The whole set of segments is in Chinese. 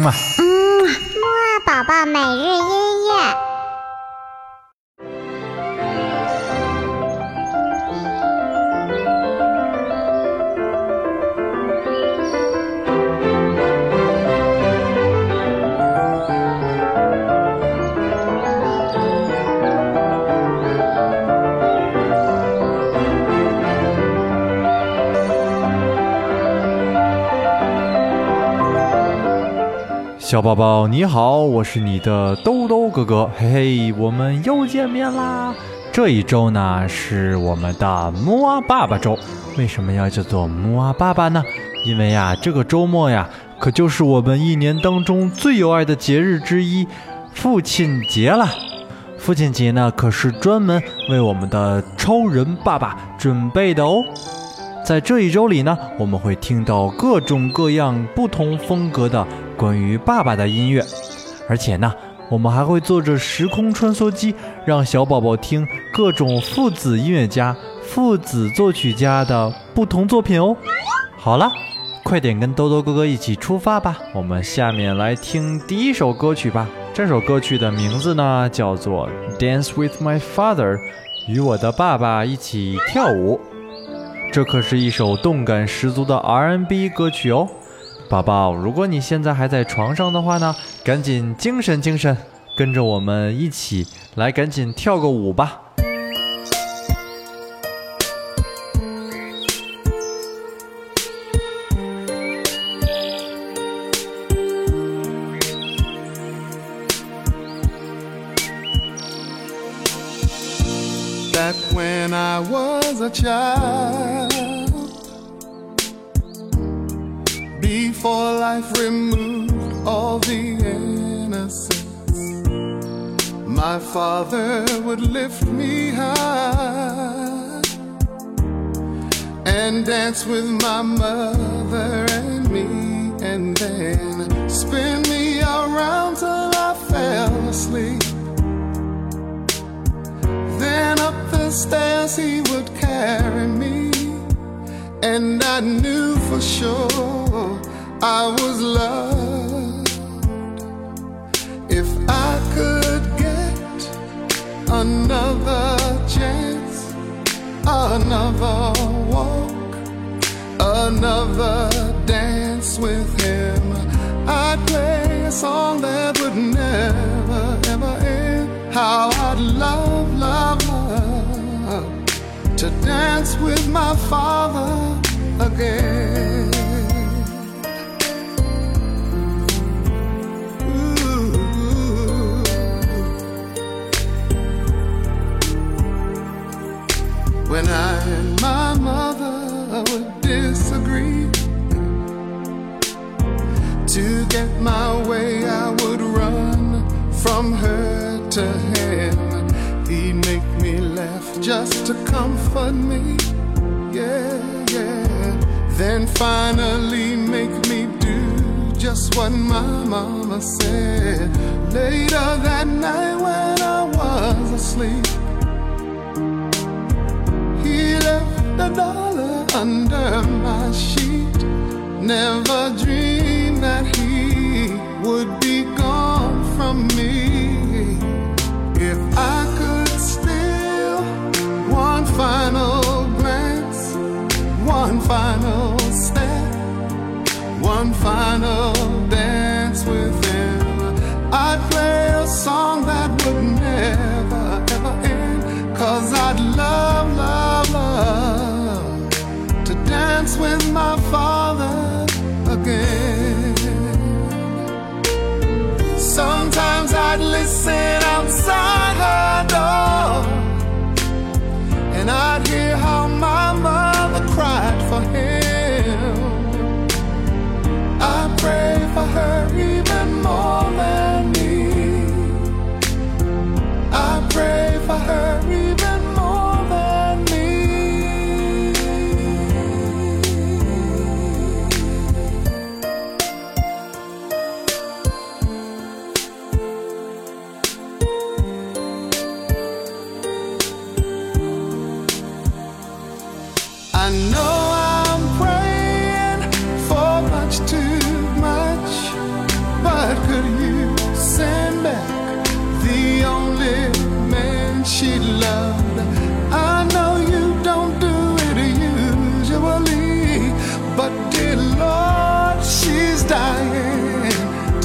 嗯嘛。嗯，木二宝宝每日音小宝宝你好，我是你的兜兜哥哥，嘿嘿，我们又见面啦！这一周呢是我们的木阿爸爸周，为什么要叫做木阿爸爸呢？因为呀，这个周末呀，可就是我们一年当中最有爱的节日之一——父亲节了。父亲节呢，可是专门为我们的超人爸爸准备的哦。在这一周里呢，我们会听到各种各样不同风格的。关于爸爸的音乐，而且呢，我们还会坐着时空穿梭机，让小宝宝听各种父子音乐家、父子作曲家的不同作品哦。好了，快点跟兜兜哥哥一起出发吧！我们下面来听第一首歌曲吧。这首歌曲的名字呢，叫做《Dance with My Father》，与我的爸爸一起跳舞。这可是一首动感十足的 R&B 歌曲哦。宝宝，如果你现在还在床上的话呢，赶紧精神精神，跟着我们一起来，赶紧跳个舞吧。Back when I was a child. Before life removed all the innocence. My father would lift me high and dance with my mother and me, and then spin me around till I fell asleep. Then up the stairs he would carry me, and I knew for sure I was loved. If I could get another chance, another walk, another dance with him, I'd play a song that would never, ever end. How I'd love, love, love to dance with my father again. When I and my mother would disagree. To get my way, I would run from her to him. He'd make me laugh just to comfort me. Yeah, yeah. Then finally make me do just what my mama said. Later that night when I was asleep dollar under my sheet. Never dreamed that he would be gone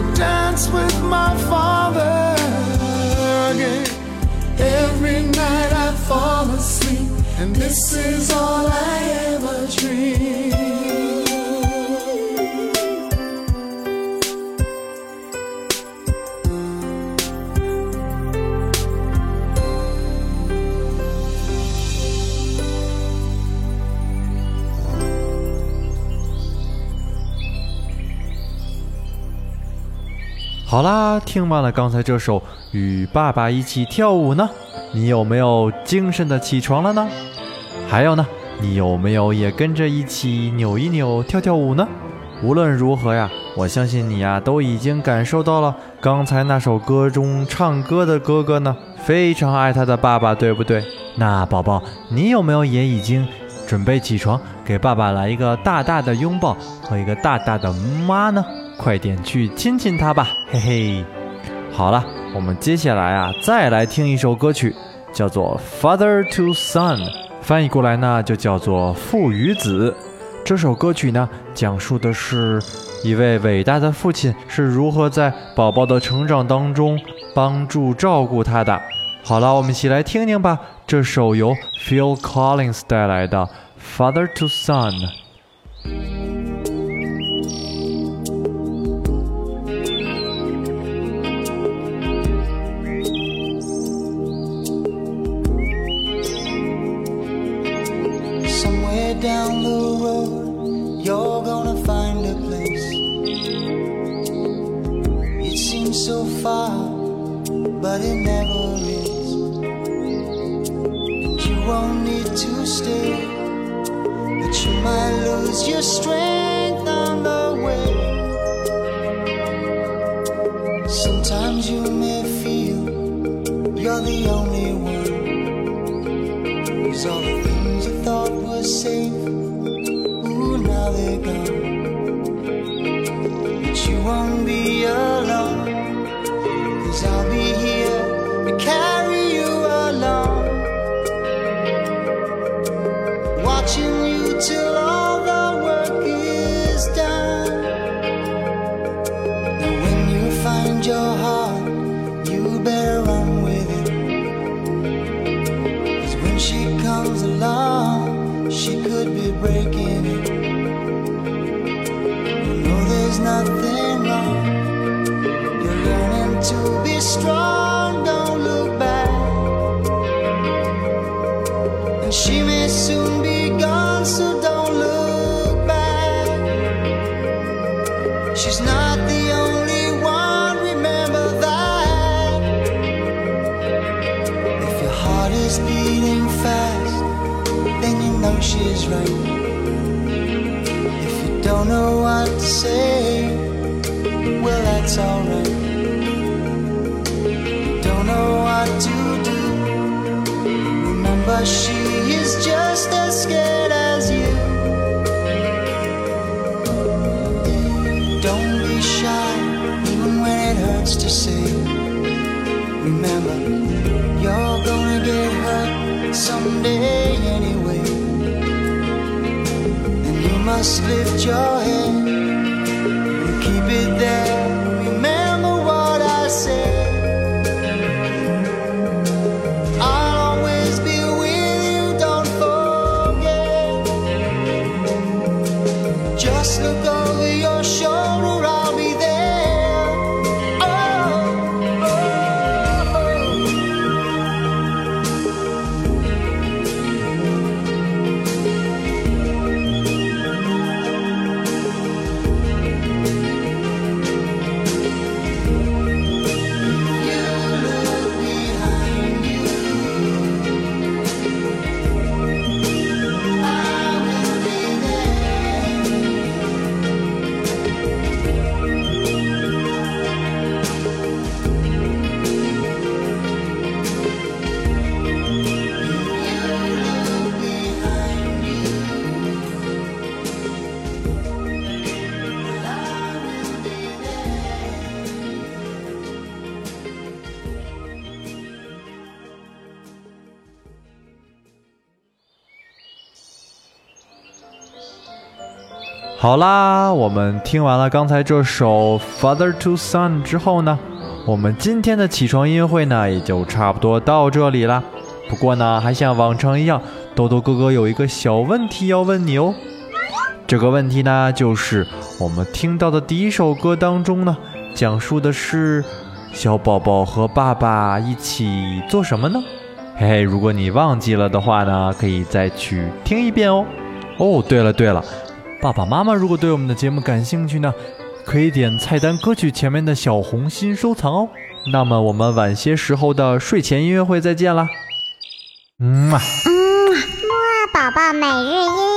to dance with my father again. Every night I fall asleep, and this is all I ever dream. 好啦，听完了刚才这首《与爸爸一起跳舞》呢，你有没有精神的起床了呢？还有呢，你有没有也跟着一起扭一扭、跳跳舞呢？无论如何呀，我相信你呀都已经感受到了刚才那首歌中唱歌的哥哥呢，非常爱他的爸爸，对不对？那宝宝，你有没有也已经准备起床，给爸爸来一个大大的拥抱和一个大大的妈呢？快点去亲亲他吧，嘿嘿。好了，我们接下来啊，再来听一首歌曲，叫做《Father to Son》，翻译过来呢就叫做父与子。这首歌曲呢，讲述的是一位伟大的父亲是如何在宝宝的成长当中帮助照顾他的。好了，我们一起来听听吧，这首由 Phil Collins 带来的《Father to Son》。Down the road, you're gonna find a place. It seems so far, but it never is. And you won't need to stay, but you might lose your strength on the way. Sometimes you may feel you're the only one. Cause all could be breaking. You know there's nothing she's right. If you don't know what to say, well, that's alright. Don't know what to do. Remember, she is just as scared as you. Don't be shy, even when it hurts to say. Remember, you're gonna get hurt someday must lift your head and keep it there. 好啦，我们听完了刚才这首《Father to Son》之后呢，我们今天的起床音乐会呢也就差不多到这里啦。不过呢，还像往常一样，豆豆哥哥有一个小问题要问你哦。这个问题呢，就是我们听到的第一首歌当中呢，讲述的是小宝宝和爸爸一起做什么呢？嘿嘿，如果你忘记了的话呢，可以再去听一遍哦。哦，对了对了，爸爸妈妈如果对我们的节目感兴趣呢，可以点菜单歌曲前面的小红心收藏哦。那么我们晚些时候的睡前音乐会再见啦。嗯啊。嗯，木啊宝宝每日音。